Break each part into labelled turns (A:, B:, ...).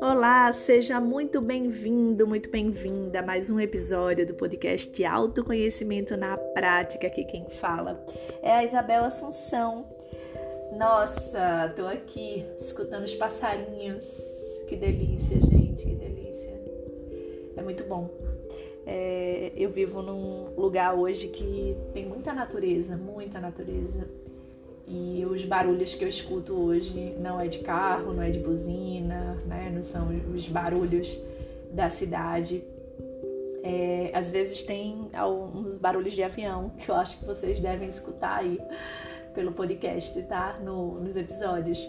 A: Olá, seja muito bem-vindo, muito bem-vinda a mais um episódio do podcast Autoconhecimento na Prática. Aqui quem fala é a Isabel Assunção. Nossa, tô aqui escutando os passarinhos. Que delícia, gente, que delícia. É muito bom. É, eu vivo num lugar hoje que tem muita natureza, muita natureza. E os barulhos que eu escuto hoje não é de carro, não é de buzina, né? não são os barulhos da cidade. É, às vezes tem alguns barulhos de avião que eu acho que vocês devem escutar aí pelo podcast, tá? No, nos episódios.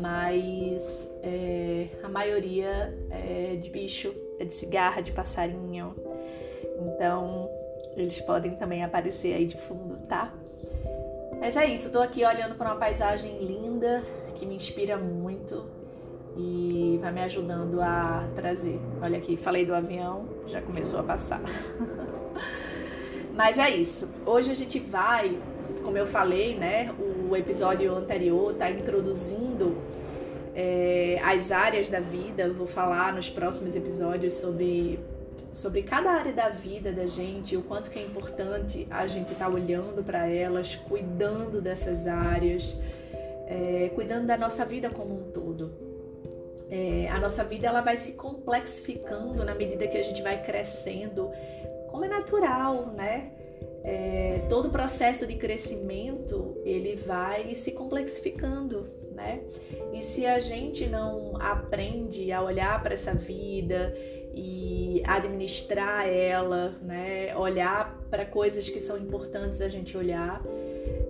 A: Mas é, a maioria é de bicho, é de cigarra, de passarinho. Então eles podem também aparecer aí de fundo, tá? Mas é isso, tô aqui olhando para uma paisagem linda que me inspira muito e vai me ajudando a trazer. Olha aqui, falei do avião, já começou a passar. Mas é isso. Hoje a gente vai, como eu falei, né? O episódio anterior tá introduzindo é, as áreas da vida. Eu vou falar nos próximos episódios sobre sobre cada área da vida da gente, o quanto que é importante a gente estar tá olhando para elas, cuidando dessas áreas, é, cuidando da nossa vida como um todo. É, a nossa vida ela vai se complexificando na medida que a gente vai crescendo, como é natural, né? É, todo o processo de crescimento ele vai se complexificando, né? E se a gente não aprende a olhar para essa vida e administrar ela, né? Olhar para coisas que são importantes a gente olhar.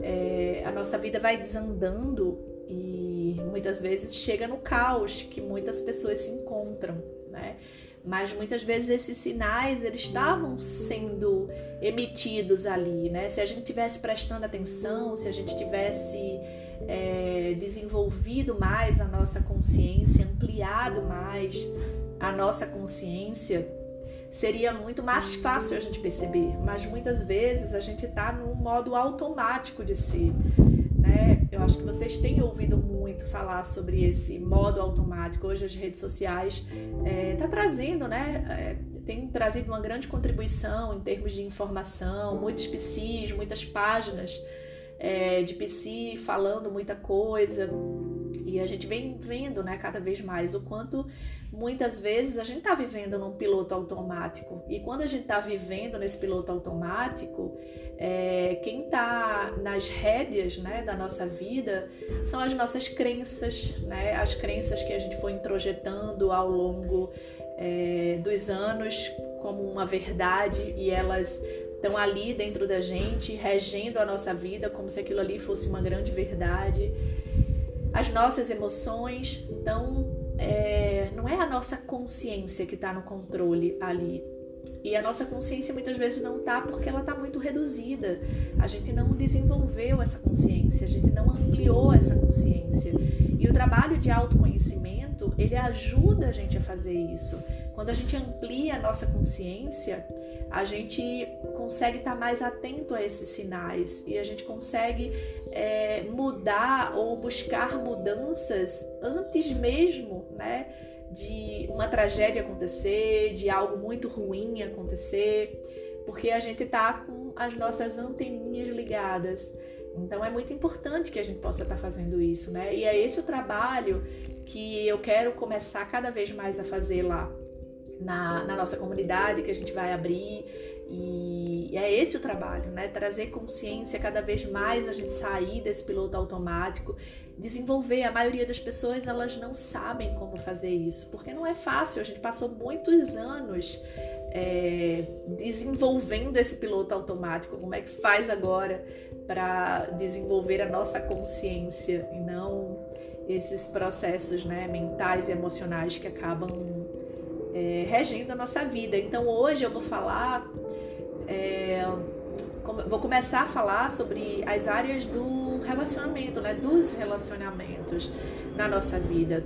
A: É, a nossa vida vai desandando e muitas vezes chega no caos que muitas pessoas se encontram, né? Mas muitas vezes esses sinais eles estavam sendo emitidos ali, né? Se a gente tivesse prestando atenção, se a gente tivesse é, desenvolvido mais a nossa consciência, ampliado mais a nossa consciência, seria muito mais fácil a gente perceber. Mas muitas vezes a gente está no modo automático de ser. Né? Eu acho que vocês têm ouvido muito falar sobre esse modo automático. Hoje as redes sociais estão é, tá trazendo, né? É, tem trazido uma grande contribuição em termos de informação, muitos PCs, muitas páginas é, de PC falando muita coisa. E a gente vem vendo, né, cada vez mais o quanto muitas vezes a gente está vivendo num piloto automático. E quando a gente está vivendo nesse piloto automático, é, quem está nas rédeas né, da nossa vida são as nossas crenças, né, as crenças que a gente foi introjetando ao longo é, dos anos como uma verdade e elas estão ali dentro da gente, regendo a nossa vida como se aquilo ali fosse uma grande verdade. As nossas emoções, então, é, não é a nossa consciência que está no controle ali. E a nossa consciência muitas vezes não está porque ela está muito reduzida. A gente não desenvolveu essa consciência, a gente não ampliou essa consciência. E o trabalho de autoconhecimento, ele ajuda a gente a fazer isso. Quando a gente amplia a nossa consciência, a gente consegue estar mais atento a esses sinais e a gente consegue é, mudar ou buscar mudanças antes mesmo, né? De uma tragédia acontecer, de algo muito ruim acontecer, porque a gente está com as nossas anteninhas ligadas. Então é muito importante que a gente possa estar fazendo isso, né? E é esse o trabalho que eu quero começar cada vez mais a fazer lá na, na nossa comunidade que a gente vai abrir. E é esse o trabalho, né? Trazer consciência cada vez mais a gente sair desse piloto automático, desenvolver. A maioria das pessoas elas não sabem como fazer isso, porque não é fácil. A gente passou muitos anos é, desenvolvendo esse piloto automático. Como é que faz agora para desenvolver a nossa consciência e não esses processos né, mentais e emocionais que acabam é, regendo a nossa vida. Então hoje eu vou falar, é, vou começar a falar sobre as áreas do relacionamento, né, dos relacionamentos na nossa vida.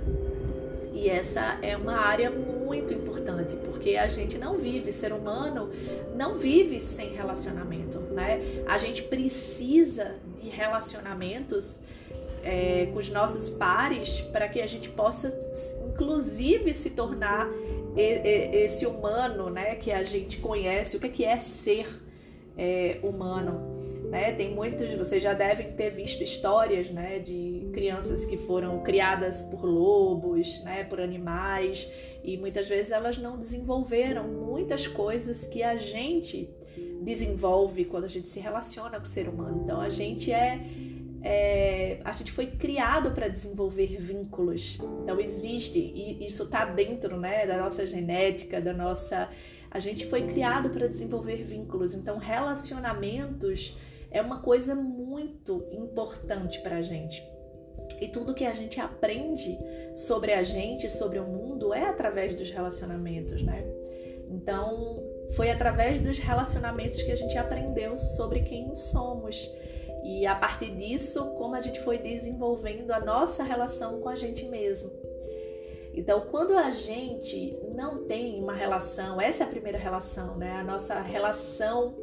A: E essa é uma área muito importante, porque a gente não vive, ser humano não vive sem relacionamento, né? A gente precisa de relacionamentos é, com os nossos pares para que a gente possa, inclusive, se tornar esse humano, né, que a gente conhece, o que é, é ser é, humano. Né? Tem muitos, vocês já devem ter visto histórias né, de crianças que foram criadas por lobos, né, por animais, e muitas vezes elas não desenvolveram muitas coisas que a gente desenvolve quando a gente se relaciona com o ser humano. Então a gente é, é a gente foi criado para desenvolver vínculos. Então existe e isso está dentro, né, da nossa genética, da nossa a gente foi criado para desenvolver vínculos. Então relacionamentos é uma coisa muito importante para a gente. E tudo que a gente aprende sobre a gente, sobre o mundo, é através dos relacionamentos, né? Então, foi através dos relacionamentos que a gente aprendeu sobre quem somos. E a partir disso, como a gente foi desenvolvendo a nossa relação com a gente mesmo. Então, quando a gente não tem uma relação, essa é a primeira relação, né? A nossa relação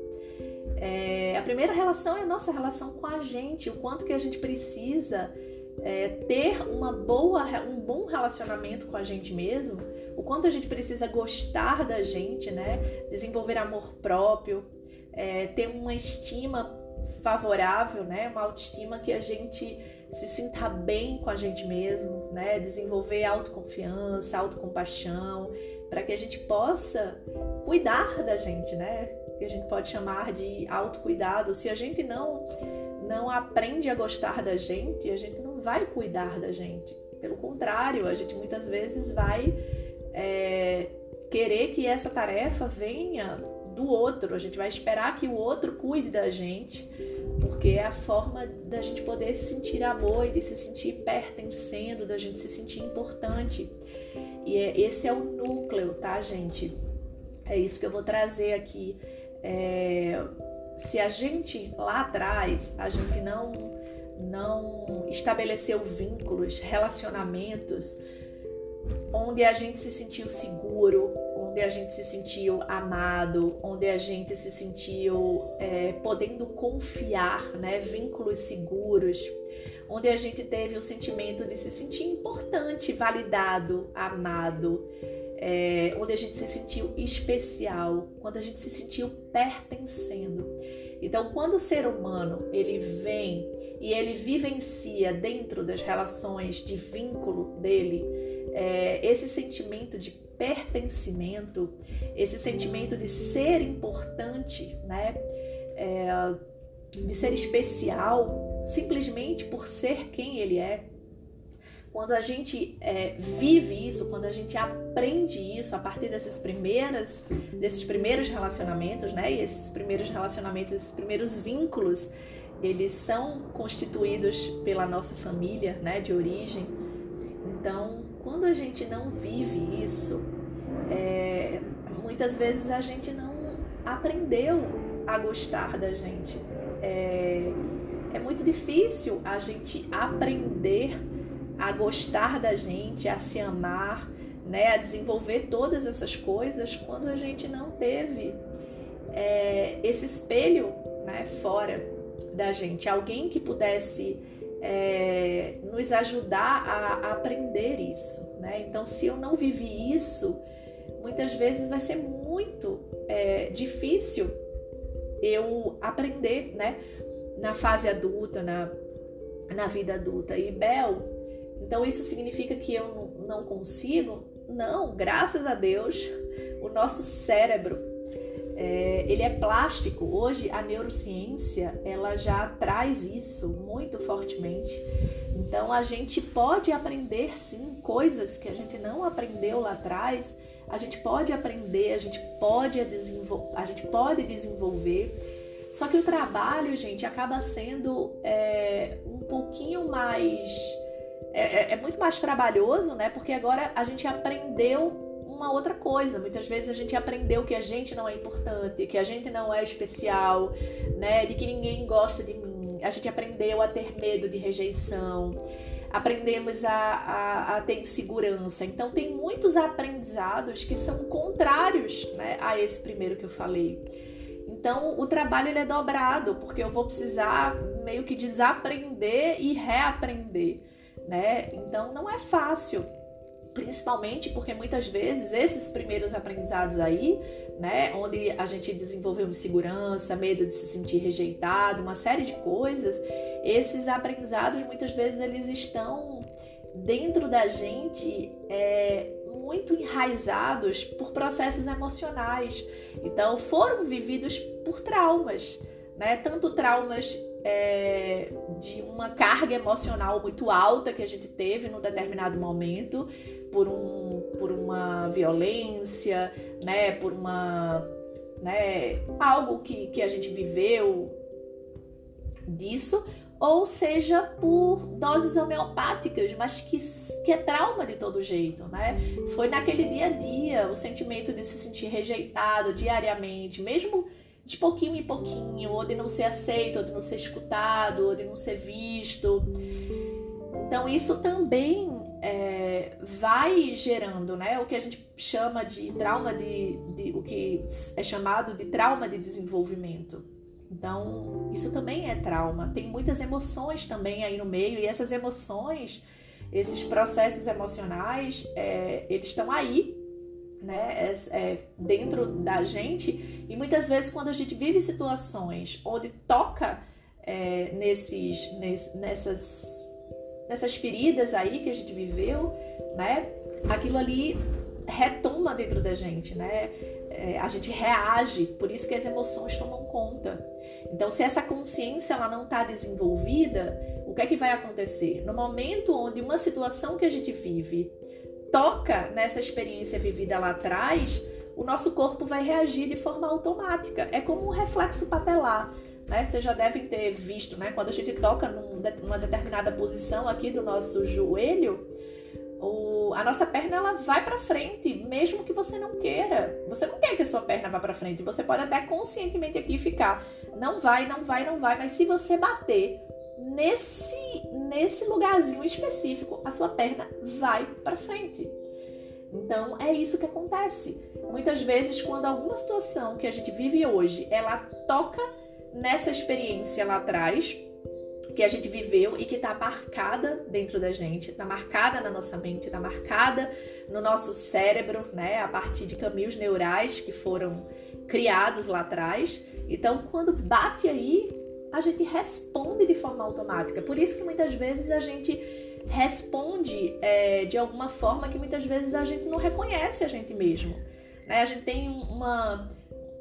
A: é, a primeira relação é a nossa relação com a gente, o quanto que a gente precisa é, ter uma boa, um bom relacionamento com a gente mesmo, o quanto a gente precisa gostar da gente, né? Desenvolver amor próprio, é, ter uma estima favorável, né? Uma autoestima que a gente se sinta bem com a gente mesmo, né? Desenvolver autoconfiança, autocompaixão, para que a gente possa cuidar da gente, né? Que a gente pode chamar de autocuidado. Se a gente não não aprende a gostar da gente, a gente não vai cuidar da gente. Pelo contrário, a gente muitas vezes vai é, querer que essa tarefa venha do outro. A gente vai esperar que o outro cuide da gente, porque é a forma da gente poder se sentir amor e de se sentir pertencendo, da gente se sentir importante. E é, esse é o núcleo, tá, gente? É isso que eu vou trazer aqui. É, se a gente lá atrás a gente não não estabeleceu vínculos, relacionamentos onde a gente se sentiu seguro, onde a gente se sentiu amado, onde a gente se sentiu é, podendo confiar, né, vínculos seguros, onde a gente teve o sentimento de se sentir importante, validado, amado, é, onde a gente se sentiu especial, quando a gente se sentiu pertencendo. Então, quando o ser humano ele vem e ele vivencia dentro das relações de vínculo dele é, esse sentimento de pertencimento, esse sentimento de ser importante, né? É, de ser especial simplesmente por ser quem ele é. Quando a gente é, vive isso, quando a gente aprende isso a partir dessas primeiras, desses primeiros relacionamentos, né? E esses primeiros relacionamentos, esses primeiros vínculos, eles são constituídos pela nossa família, né? De origem. Então, quando a gente não vive isso, é, muitas vezes a gente não aprendeu a gostar da gente. É, é muito difícil a gente aprender a gostar da gente, a se amar, né, a desenvolver todas essas coisas quando a gente não teve é, esse espelho né, fora da gente, alguém que pudesse é, nos ajudar a, aprender isso. Né? Então, se eu não vivi isso, muitas vezes vai ser muito é, difícil eu aprender, né? Na fase adulta, na, na vida adulta. E Bel, então isso significa que eu não consigo? Não, graças a Deus, o nosso cérebro é, ele é plástico. Hoje a neurociência ela já traz isso muito fortemente. Então a gente pode aprender sim coisas que a gente não aprendeu lá atrás. A gente pode aprender, a gente pode desenvolver, a gente pode desenvolver. Só que o trabalho, gente, acaba sendo é, um pouquinho mais é, é, é muito mais trabalhoso, né? Porque agora a gente aprendeu uma outra coisa. Muitas vezes a gente aprendeu que a gente não é importante, que a gente não é especial, né? De que ninguém gosta de mim. A gente aprendeu a ter medo de rejeição. Aprendemos a, a, a ter insegurança. Então, tem muitos aprendizados que são contrários né, a esse primeiro que eu falei. Então, o trabalho ele é dobrado, porque eu vou precisar meio que desaprender e reaprender, né? Então não é fácil principalmente porque muitas vezes esses primeiros aprendizados aí, né, onde a gente desenvolveu insegurança, medo de se sentir rejeitado, uma série de coisas, esses aprendizados muitas vezes eles estão dentro da gente é, muito enraizados por processos emocionais. Então foram vividos por traumas, né? Tanto traumas é, de uma carga emocional muito alta que a gente teve num determinado momento, por, um, por uma violência, né, por uma, né, algo que, que a gente viveu disso, ou seja por doses homeopáticas, mas que, que é trauma de todo jeito, né? Foi naquele dia a dia, o sentimento de se sentir rejeitado diariamente, mesmo de pouquinho em pouquinho, ou de não ser aceito, ou de não ser escutado, ou de não ser visto. Então isso também é, vai gerando, né, o que a gente chama de trauma de, de, o que é chamado de trauma de desenvolvimento. Então isso também é trauma. Tem muitas emoções também aí no meio e essas emoções, esses processos emocionais, é, eles estão aí, né, é, é, dentro da gente e muitas vezes quando a gente vive situações onde toca é, nesses, nessas nessas feridas aí que a gente viveu, né? Aquilo ali retoma dentro da gente, né? É, a gente reage, por isso que as emoções tomam conta. Então, se essa consciência ela não está desenvolvida, o que é que vai acontecer? No momento onde uma situação que a gente vive toca nessa experiência vivida lá atrás, o nosso corpo vai reagir de forma automática. É como um reflexo patelar né? Vocês já devem ter visto, né? Quando a gente toca num, numa determinada posição aqui do nosso joelho, o, a nossa perna ela vai para frente, mesmo que você não queira. Você não quer que a sua perna vá para frente. Você pode até conscientemente aqui ficar, não vai, não vai, não vai. Mas se você bater nesse nesse lugarzinho específico, a sua perna vai para frente. Então é isso que acontece. Muitas vezes, quando alguma situação que a gente vive hoje, ela toca nessa experiência lá atrás que a gente viveu e que está marcada dentro da gente, está marcada na nossa mente, está marcada no nosso cérebro, né, a partir de caminhos neurais que foram criados lá atrás. Então, quando bate aí, a gente responde de forma automática. Por isso que muitas vezes a gente responde é, de alguma forma que muitas vezes a gente não reconhece a gente mesmo. Né? A gente tem uma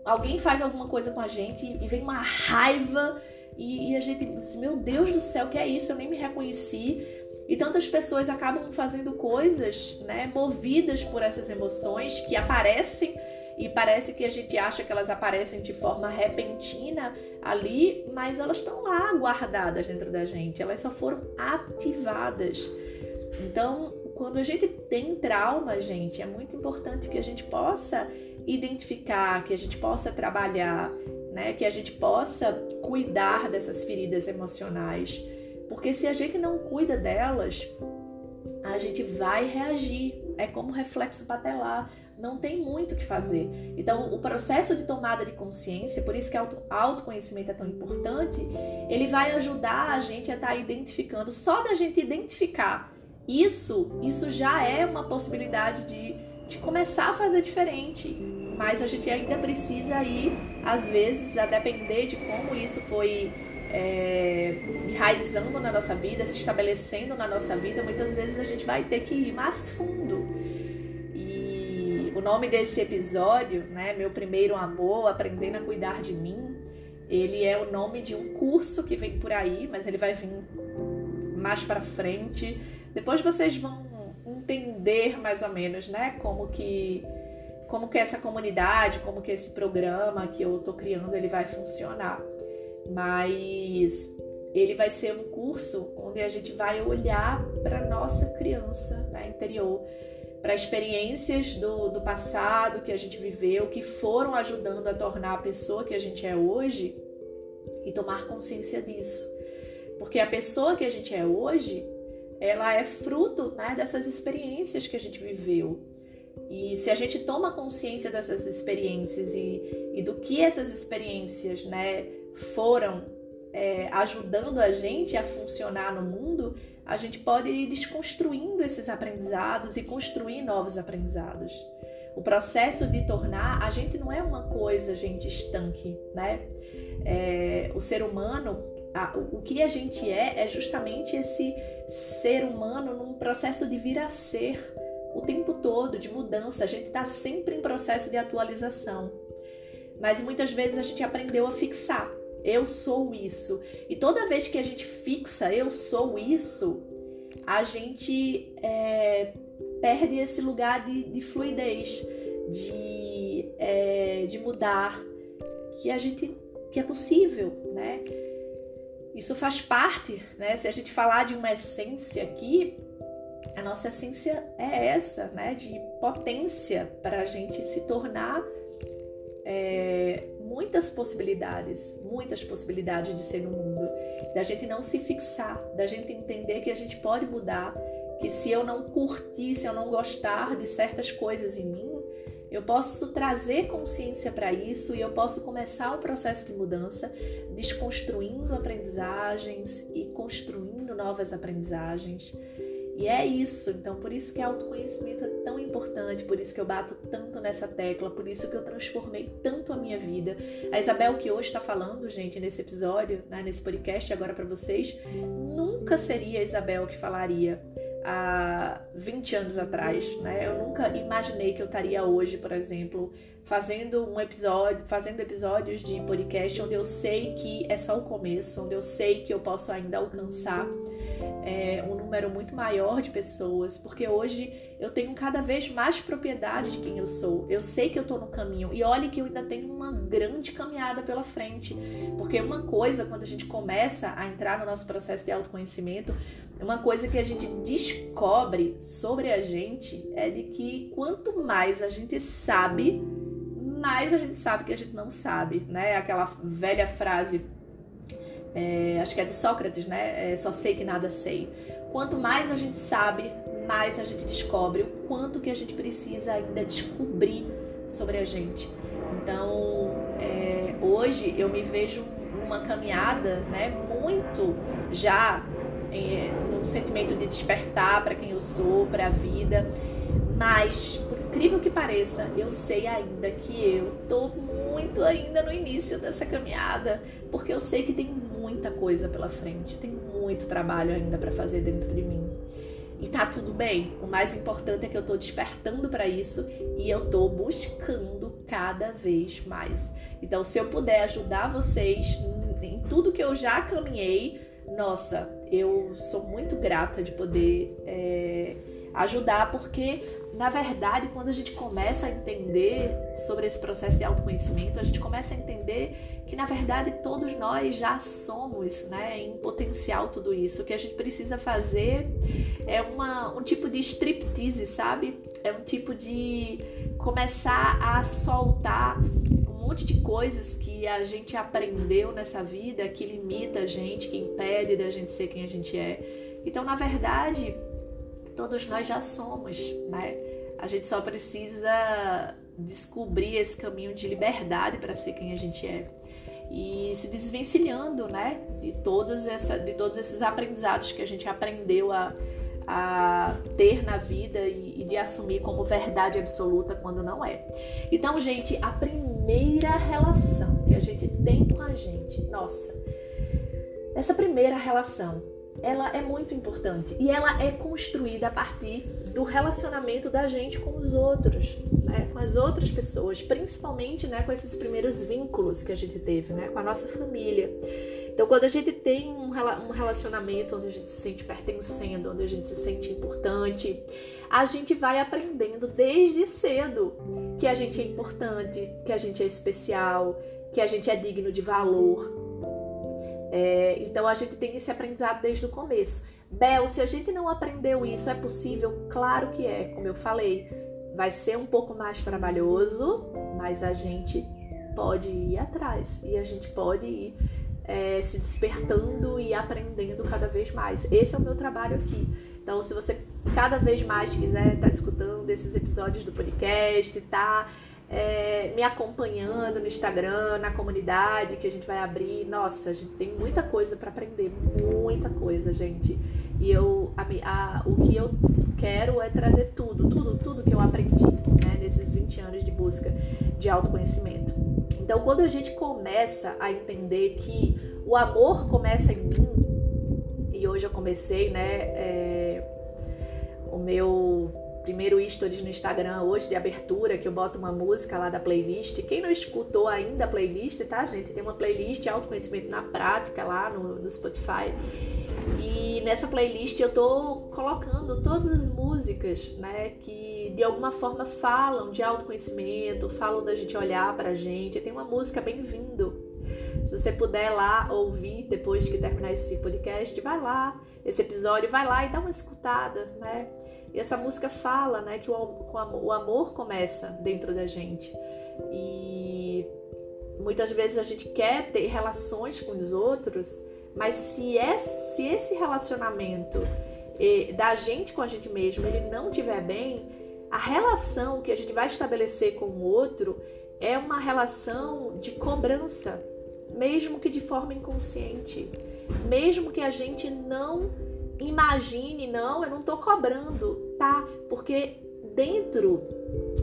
A: alguém faz alguma coisa com a gente e vem uma raiva e, e a gente diz, meu Deus do céu, que é isso? Eu nem me reconheci. E tantas pessoas acabam fazendo coisas, né, movidas por essas emoções que aparecem e parece que a gente acha que elas aparecem de forma repentina ali, mas elas estão lá guardadas dentro da gente, elas só foram ativadas. Então, quando a gente tem trauma, gente, é muito importante que a gente possa identificar, que a gente possa trabalhar, né? Que a gente possa cuidar dessas feridas emocionais. Porque se a gente não cuida delas, a gente vai reagir. É como reflexo patelar. Não tem muito o que fazer. Então, o processo de tomada de consciência, por isso que o autoconhecimento é tão importante, ele vai ajudar a gente a estar tá identificando. Só da gente identificar isso, isso já é uma possibilidade de, de começar a fazer diferente mas a gente ainda precisa ir, às vezes, a depender de como isso foi é, enraizando na nossa vida, se estabelecendo na nossa vida, muitas vezes a gente vai ter que ir mais fundo. Nome desse episódio, né, Meu Primeiro Amor, Aprendendo a Cuidar de Mim, ele é o nome de um curso que vem por aí, mas ele vai vir mais para frente. Depois vocês vão entender mais ou menos, né, como que como que essa comunidade, como que esse programa que eu tô criando, ele vai funcionar. Mas ele vai ser um curso onde a gente vai olhar para nossa criança né, interior, para experiências do, do passado que a gente viveu, que foram ajudando a tornar a pessoa que a gente é hoje e tomar consciência disso. Porque a pessoa que a gente é hoje, ela é fruto né, dessas experiências que a gente viveu. E se a gente toma consciência dessas experiências e, e do que essas experiências né, foram é, ajudando a gente a funcionar no mundo, a gente pode ir desconstruindo esses aprendizados e construir novos aprendizados. O processo de tornar, a gente não é uma coisa, gente, estanque, né? É, o ser humano, a, o que a gente é, é justamente esse ser humano num processo de vir a ser o tempo todo, de mudança. A gente está sempre em processo de atualização. Mas muitas vezes a gente aprendeu a fixar. Eu sou isso. E toda vez que a gente fixa, eu sou isso, a gente é, perde esse lugar de, de fluidez, de, é, de mudar, que a gente que é possível, né? Isso faz parte, né? Se a gente falar de uma essência aqui, a nossa essência é essa, né? De potência para a gente se tornar é, muitas possibilidades, muitas possibilidades de ser no mundo, da gente não se fixar, da gente entender que a gente pode mudar, que se eu não curtir, se eu não gostar de certas coisas em mim, eu posso trazer consciência para isso e eu posso começar o processo de mudança desconstruindo aprendizagens e construindo novas aprendizagens. E é isso, então por isso que autoconhecimento é tão importante, por isso que eu bato tanto nessa tecla, por isso que eu transformei tanto a minha vida. A Isabel que hoje está falando, gente, nesse episódio, né, nesse podcast agora para vocês, nunca seria a Isabel que falaria há 20 anos atrás, né? Eu nunca imaginei que eu estaria hoje, por exemplo, fazendo um episódio, fazendo episódios de podcast onde eu sei que é só o começo, onde eu sei que eu posso ainda alcançar é, um número muito maior de pessoas, porque hoje eu tenho cada vez mais propriedade de quem eu sou. Eu sei que eu estou no caminho e olhe que eu ainda tenho uma grande caminhada pela frente, porque uma coisa quando a gente começa a entrar no nosso processo de autoconhecimento, uma coisa que a gente descobre sobre a gente é de que quanto mais a gente sabe, mais a gente sabe que a gente não sabe, né? Aquela velha frase é, acho que é de Sócrates, né? É, só sei que nada sei. Quanto mais a gente sabe, mais a gente descobre o quanto que a gente precisa ainda descobrir sobre a gente. Então, é, hoje eu me vejo numa caminhada, né? Muito já em, num sentimento de despertar para quem eu sou, para a vida. Mas, por incrível que pareça, eu sei ainda que eu tô muito ainda no início dessa caminhada, porque eu sei que tem muita coisa pela frente, tem muito trabalho ainda para fazer dentro de mim. E tá tudo bem. O mais importante é que eu tô despertando para isso e eu tô buscando cada vez mais. Então, se eu puder ajudar vocês em tudo que eu já caminhei, nossa, eu sou muito grata de poder é, ajudar, porque na verdade, quando a gente começa a entender sobre esse processo de autoconhecimento, a gente começa a entender que na verdade todos nós já somos, né, em potencial tudo isso. O que a gente precisa fazer é uma, um tipo de striptease, sabe? É um tipo de começar a soltar um monte de coisas que a gente aprendeu nessa vida que limita a gente, que impede da gente ser quem a gente é. Então, na verdade, todos nós já somos, né? A gente só precisa descobrir esse caminho de liberdade para ser quem a gente é e se desvencilhando, né, de todos essa, de todos esses aprendizados que a gente aprendeu a, a ter na vida e, e, de assumir como verdade absoluta quando não é. Então, gente, a primeira relação que a gente tem com a gente, nossa, essa primeira relação ela é muito importante e ela é construída a partir do relacionamento da gente com os outros, né? com as outras pessoas, principalmente né, com esses primeiros vínculos que a gente teve, né, com a nossa família. Então, quando a gente tem um relacionamento onde a gente se sente pertencendo, onde a gente se sente importante, a gente vai aprendendo desde cedo que a gente é importante, que a gente é especial, que a gente é digno de valor, é, então a gente tem esse aprendizado desde o começo. Bel, se a gente não aprendeu isso, é possível? Claro que é, como eu falei. Vai ser um pouco mais trabalhoso, mas a gente pode ir atrás e a gente pode ir é, se despertando e aprendendo cada vez mais. Esse é o meu trabalho aqui. Então, se você cada vez mais quiser estar tá escutando esses episódios do podcast, tá é, me acompanhando no Instagram, na comunidade que a gente vai abrir. Nossa, a gente tem muita coisa para aprender, muita coisa, gente. E eu, a, a, o que eu quero é trazer tudo, tudo, tudo que eu aprendi né, nesses 20 anos de busca de autoconhecimento. Então, quando a gente começa a entender que o amor começa em mim, e hoje eu comecei, né, é, o meu primeiro stories no Instagram hoje de abertura, que eu boto uma música lá da playlist. Quem não escutou ainda a playlist, tá, gente? Tem uma playlist Autoconhecimento na Prática lá no, no Spotify. E nessa playlist eu tô colocando todas as músicas, né, que de alguma forma falam de autoconhecimento, falam da gente olhar pra gente. Tem uma música Bem-vindo. Se você puder lá ouvir depois que terminar esse podcast, vai lá, esse episódio, vai lá e dá uma escutada, né? E essa música fala, né, que o, o amor começa dentro da gente. E muitas vezes a gente quer ter relações com os outros, mas se, é, se esse relacionamento da gente com a gente mesmo ele não estiver bem, a relação que a gente vai estabelecer com o outro é uma relação de cobrança, mesmo que de forma inconsciente, mesmo que a gente não imagine, não, eu não estou cobrando, tá? Porque dentro,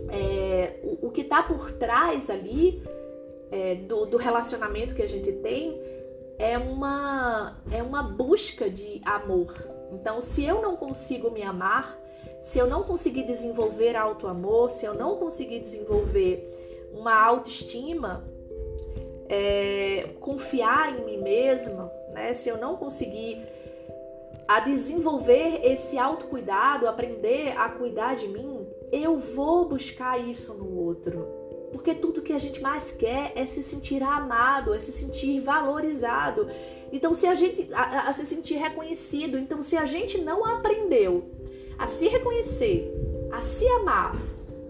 A: é, o, o, que está por trás ali é, do, do relacionamento que a gente tem é uma, é uma busca de amor. Então, se eu não consigo me amar, se eu não conseguir desenvolver auto-amor, se eu não conseguir desenvolver uma autoestima, é, confiar em mim mesma, né? se eu não conseguir a desenvolver esse autocuidado, aprender a cuidar de mim, eu vou buscar isso no outro. Porque tudo que a gente mais quer é se sentir amado, é se sentir valorizado. Então, se a gente a, a se sentir reconhecido, então se a gente não aprendeu a se reconhecer, a se amar,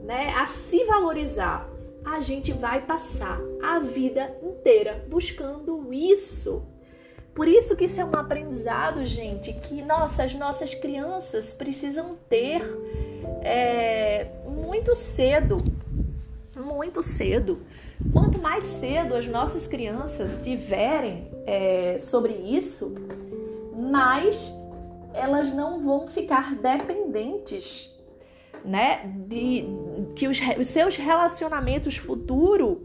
A: né, a se valorizar, a gente vai passar a vida inteira buscando isso. Por isso que isso é um aprendizado, gente, que nossa, as nossas crianças precisam ter é, muito cedo, muito cedo. Quanto mais cedo as nossas crianças tiverem é, sobre isso, mais elas não vão ficar dependentes, né? De que os, os seus relacionamentos futuros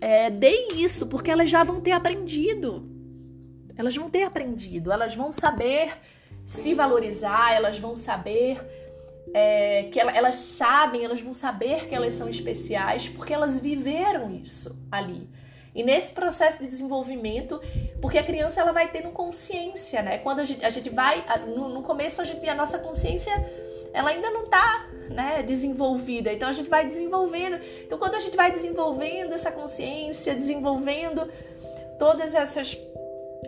A: é, deem isso, porque elas já vão ter aprendido elas vão ter aprendido, elas vão saber se valorizar, elas vão saber é, que ela, elas sabem, elas vão saber que elas são especiais porque elas viveram isso ali. E nesse processo de desenvolvimento, porque a criança ela vai tendo consciência, né? Quando a gente, a gente vai, no, no começo a gente a nossa consciência ela ainda não está né, desenvolvida. Então a gente vai desenvolvendo. Então quando a gente vai desenvolvendo essa consciência, desenvolvendo todas essas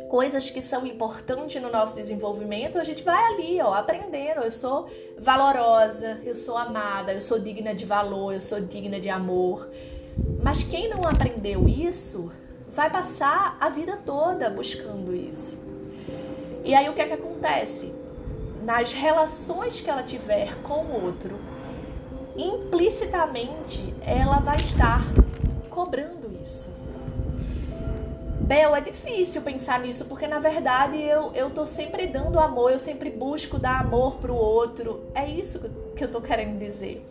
A: coisas que são importantes no nosso desenvolvimento, a gente vai ali, ó, aprendendo. Eu sou valorosa, eu sou amada, eu sou digna de valor, eu sou digna de amor. Mas quem não aprendeu isso vai passar a vida toda buscando isso. E aí o que é que acontece? Nas relações que ela tiver com o outro, implicitamente ela vai estar cobrando isso. Bel, é difícil pensar nisso, porque na verdade eu, eu tô sempre dando amor, eu sempre busco dar amor pro outro. É isso que eu tô querendo dizer.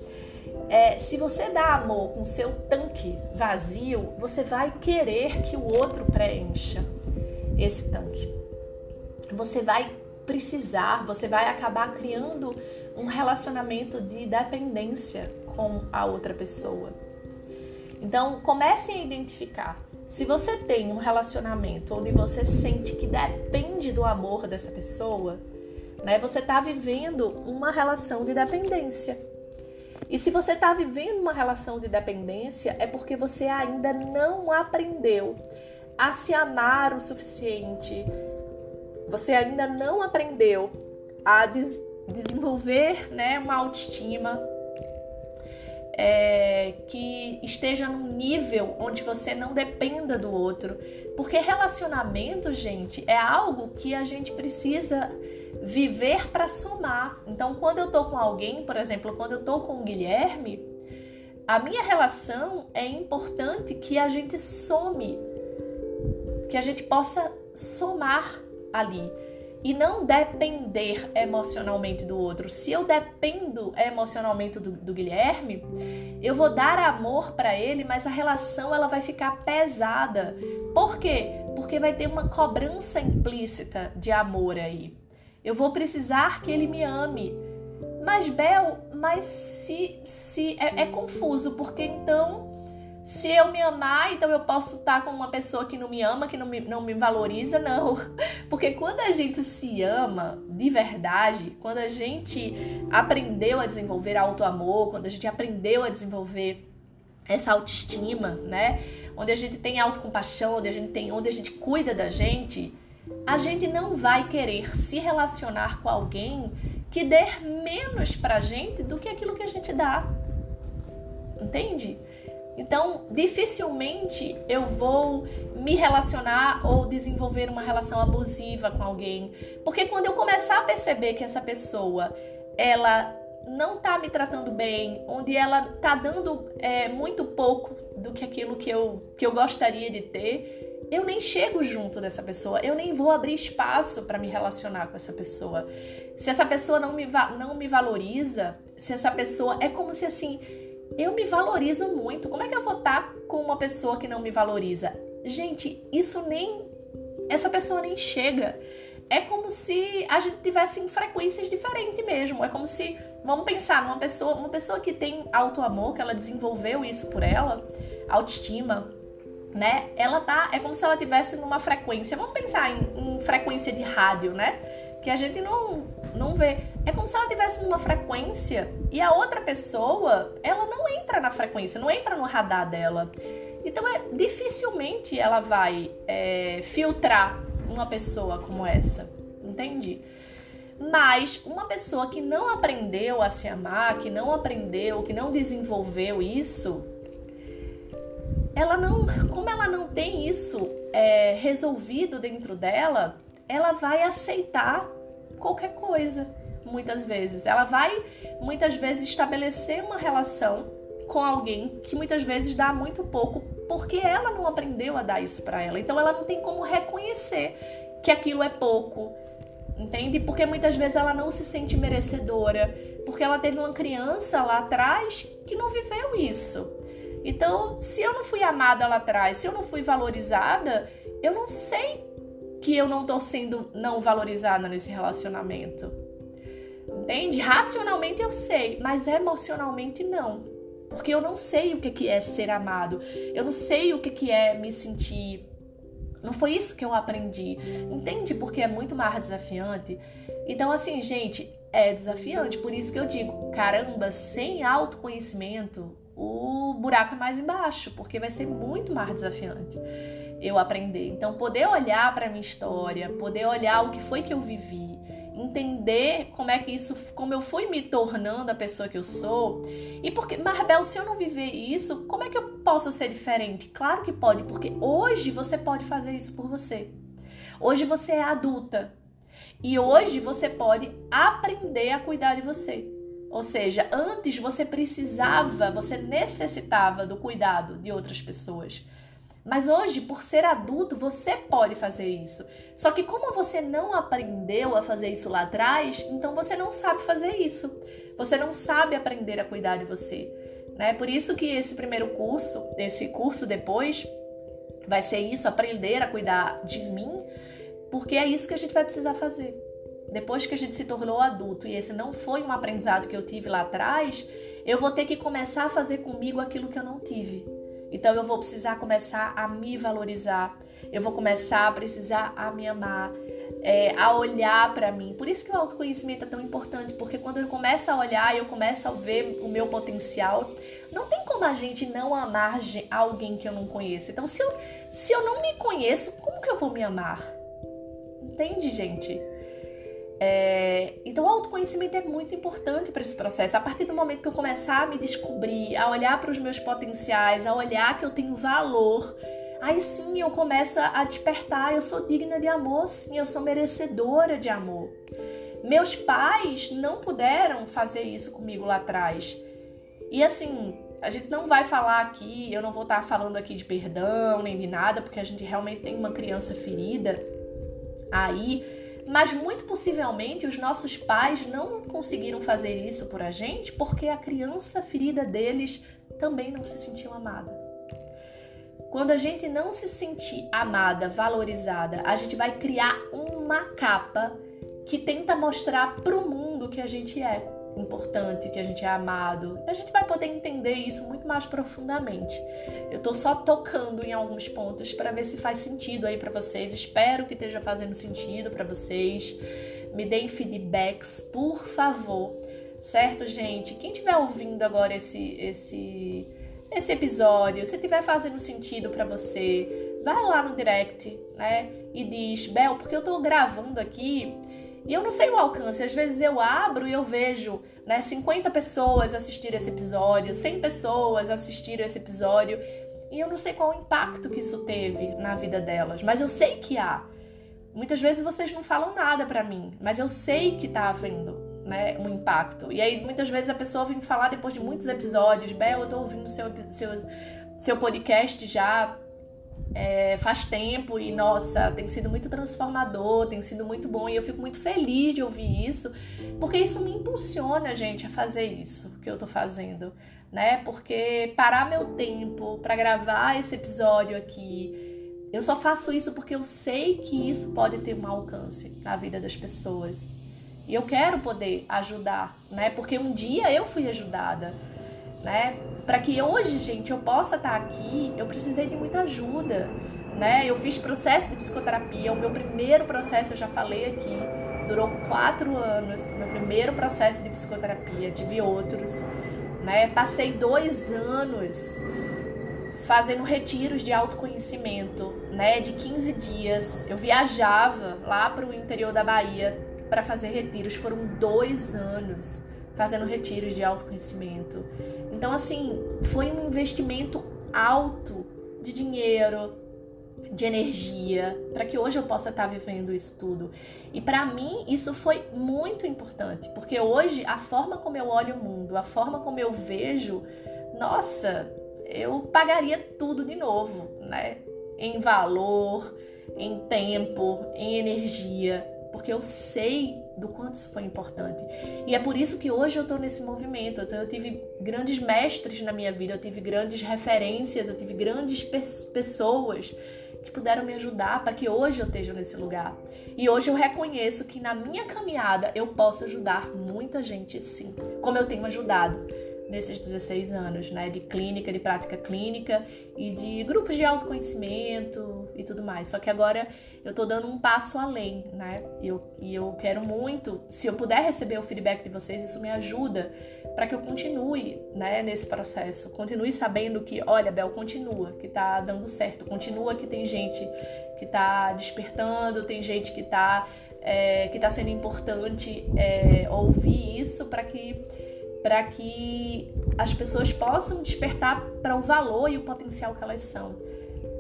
A: É, se você dá amor com seu tanque vazio, você vai querer que o outro preencha esse tanque. Você vai precisar, você vai acabar criando um relacionamento de dependência com a outra pessoa. Então, comecem a identificar se você tem um relacionamento onde você sente que depende do amor dessa pessoa, né, você está vivendo uma relação de dependência. E se você está vivendo uma relação de dependência, é porque você ainda não aprendeu a se amar o suficiente. Você ainda não aprendeu a des desenvolver né, uma autoestima, é, que esteja num nível onde você não dependa do outro. Porque relacionamento, gente, é algo que a gente precisa viver para somar. Então, quando eu tô com alguém, por exemplo, quando eu tô com o Guilherme, a minha relação é importante que a gente some, que a gente possa somar ali e não depender emocionalmente do outro. Se eu dependo emocionalmente do, do Guilherme, eu vou dar amor para ele, mas a relação ela vai ficar pesada. Por quê? Porque vai ter uma cobrança implícita de amor aí. Eu vou precisar que ele me ame. Mas Bel, mas se se é, é confuso porque então se eu me amar, então eu posso estar com uma pessoa que não me ama, que não me, não me valoriza, não. Porque quando a gente se ama de verdade, quando a gente aprendeu a desenvolver auto-amor, quando a gente aprendeu a desenvolver essa autoestima, né? Onde a gente tem autocompaixão, onde a gente tem, onde a gente cuida da gente, a gente não vai querer se relacionar com alguém que dê menos pra gente do que aquilo que a gente dá. Entende? Então, dificilmente eu vou me relacionar ou desenvolver uma relação abusiva com alguém, porque quando eu começar a perceber que essa pessoa ela não tá me tratando bem, onde ela tá dando é, muito pouco do que aquilo que eu, que eu gostaria de ter, eu nem chego junto dessa pessoa, eu nem vou abrir espaço para me relacionar com essa pessoa. Se essa pessoa não me, não me valoriza, se essa pessoa. É como se assim eu me valorizo muito. Como é que eu vou estar com uma pessoa que não me valoriza? Gente, isso nem. Essa pessoa nem chega. É como se a gente tivesse em frequências diferentes mesmo. É como se. Vamos pensar numa pessoa, uma pessoa que tem auto-amor, que ela desenvolveu isso por ela, autoestima, né? Ela tá. É como se ela tivesse numa frequência. Vamos pensar em, em frequência de rádio, né? Que a gente não não vê. É como se ela tivesse numa frequência e a outra pessoa, ela não entra na frequência, não entra no radar dela. Então, é, dificilmente ela vai é, filtrar uma pessoa como essa, entende? Mas uma pessoa que não aprendeu a se amar, que não aprendeu, que não desenvolveu isso, ela não, como ela não tem isso é, resolvido dentro dela, ela vai aceitar qualquer coisa, muitas vezes. Ela vai, muitas vezes, estabelecer uma relação com alguém que muitas vezes dá muito pouco, porque ela não aprendeu a dar isso para ela. Então ela não tem como reconhecer que aquilo é pouco, entende? Porque muitas vezes ela não se sente merecedora, porque ela teve uma criança lá atrás que não viveu isso. Então, se eu não fui amada lá atrás, se eu não fui valorizada, eu não sei que eu não tô sendo não valorizada nesse relacionamento. Entende? Racionalmente eu sei, mas emocionalmente não. Porque eu não sei o que é ser amado. Eu não sei o que é me sentir. Não foi isso que eu aprendi. Entende? Porque é muito mais desafiante. Então, assim, gente, é desafiante. Por isso que eu digo, caramba, sem autoconhecimento, o buraco é mais embaixo, porque vai ser muito mais desafiante eu aprender. Então, poder olhar para minha história, poder olhar o que foi que eu vivi, entender como é que isso, como eu fui me tornando a pessoa que eu sou. E porque, Marbel, se eu não viver isso, como é que eu posso ser diferente? Claro que pode, porque hoje você pode fazer isso por você. Hoje você é adulta. E hoje você pode aprender a cuidar de você. Ou seja, antes você precisava, você necessitava do cuidado de outras pessoas. Mas hoje, por ser adulto, você pode fazer isso. Só que como você não aprendeu a fazer isso lá atrás, então você não sabe fazer isso. Você não sabe aprender a cuidar de você, né? Por isso que esse primeiro curso, esse curso depois vai ser isso, aprender a cuidar de mim, porque é isso que a gente vai precisar fazer. Depois que a gente se tornou adulto e esse não foi um aprendizado que eu tive lá atrás, eu vou ter que começar a fazer comigo aquilo que eu não tive. Então eu vou precisar começar a me valorizar, eu vou começar a precisar a me amar, é, a olhar para mim. Por isso que o autoconhecimento é tão importante, porque quando eu começo a olhar e eu começo a ver o meu potencial, não tem como a gente não amar alguém que eu não conheço. Então, se eu, se eu não me conheço, como que eu vou me amar? Entende, gente? É, então, o autoconhecimento é muito importante para esse processo. A partir do momento que eu começar a me descobrir, a olhar para os meus potenciais, a olhar que eu tenho valor, aí sim eu começo a despertar. Eu sou digna de amor, sim, eu sou merecedora de amor. Meus pais não puderam fazer isso comigo lá atrás. E assim, A gente não vai falar aqui, eu não vou estar falando aqui de perdão nem de nada, porque a gente realmente tem uma criança ferida aí, mas muito possivelmente os nossos pais não conseguiram fazer isso por a gente porque a criança ferida deles também não se sentiu amada. Quando a gente não se sentir amada, valorizada, a gente vai criar uma capa que tenta mostrar para o mundo que a gente é importante, que a gente é amado. A gente vai poder entender isso muito mais profundamente. Eu tô só tocando em alguns pontos para ver se faz sentido aí para vocês. Espero que esteja fazendo sentido para vocês. Me deem feedbacks, por favor. Certo, gente? Quem estiver ouvindo agora esse esse esse episódio, se estiver fazendo sentido para você, vai lá no direct, né? E diz, Bel, porque eu tô gravando aqui e eu não sei o alcance. Às vezes eu abro e eu vejo, né, 50 pessoas assistiram esse episódio, 100 pessoas assistiram esse episódio, e eu não sei qual o impacto que isso teve na vida delas, mas eu sei que há. Muitas vezes vocês não falam nada para mim, mas eu sei que tá havendo né, um impacto. E aí muitas vezes a pessoa vem falar depois de muitos episódios, Bel, eu tô ouvindo seu, seu, seu podcast já é, faz tempo e nossa, tem sido muito transformador, tem sido muito bom e eu fico muito feliz de ouvir isso, porque isso me impulsiona, gente, a fazer isso que eu tô fazendo, né? Porque parar meu tempo para gravar esse episódio aqui, eu só faço isso porque eu sei que isso pode ter um alcance na vida das pessoas. E eu quero poder ajudar, né? Porque um dia eu fui ajudada, né? Para que hoje, gente, eu possa estar aqui, eu precisei de muita ajuda, né? Eu fiz processo de psicoterapia, o meu primeiro processo, eu já falei aqui, durou quatro anos, meu primeiro processo de psicoterapia, tive outros, né? Passei dois anos fazendo retiros de autoconhecimento, né? De 15 dias. Eu viajava lá para o interior da Bahia para fazer retiros. Foram dois anos fazendo retiros de autoconhecimento. Então, assim, foi um investimento alto de dinheiro, de energia, para que hoje eu possa estar vivendo isso tudo. E para mim, isso foi muito importante, porque hoje a forma como eu olho o mundo, a forma como eu vejo, nossa, eu pagaria tudo de novo, né? Em valor, em tempo, em energia porque eu sei do quanto isso foi importante. E é por isso que hoje eu estou nesse movimento. Então, eu tive grandes mestres na minha vida, eu tive grandes referências, eu tive grandes pe pessoas que puderam me ajudar para que hoje eu esteja nesse lugar. E hoje eu reconheço que na minha caminhada eu posso ajudar muita gente sim, como eu tenho ajudado nesses 16 anos, né? De clínica, de prática clínica e de grupos de autoconhecimento e tudo mais. Só que agora eu tô dando um passo além, né? E eu, e eu quero muito, se eu puder receber o feedback de vocês, isso me ajuda para que eu continue, né, nesse processo. Continue sabendo que, olha, Bel, continua, que tá dando certo. Continua que tem gente que tá despertando, tem gente que tá, é, que tá sendo importante é, ouvir isso para que para que as pessoas possam despertar para o valor e o potencial que elas são.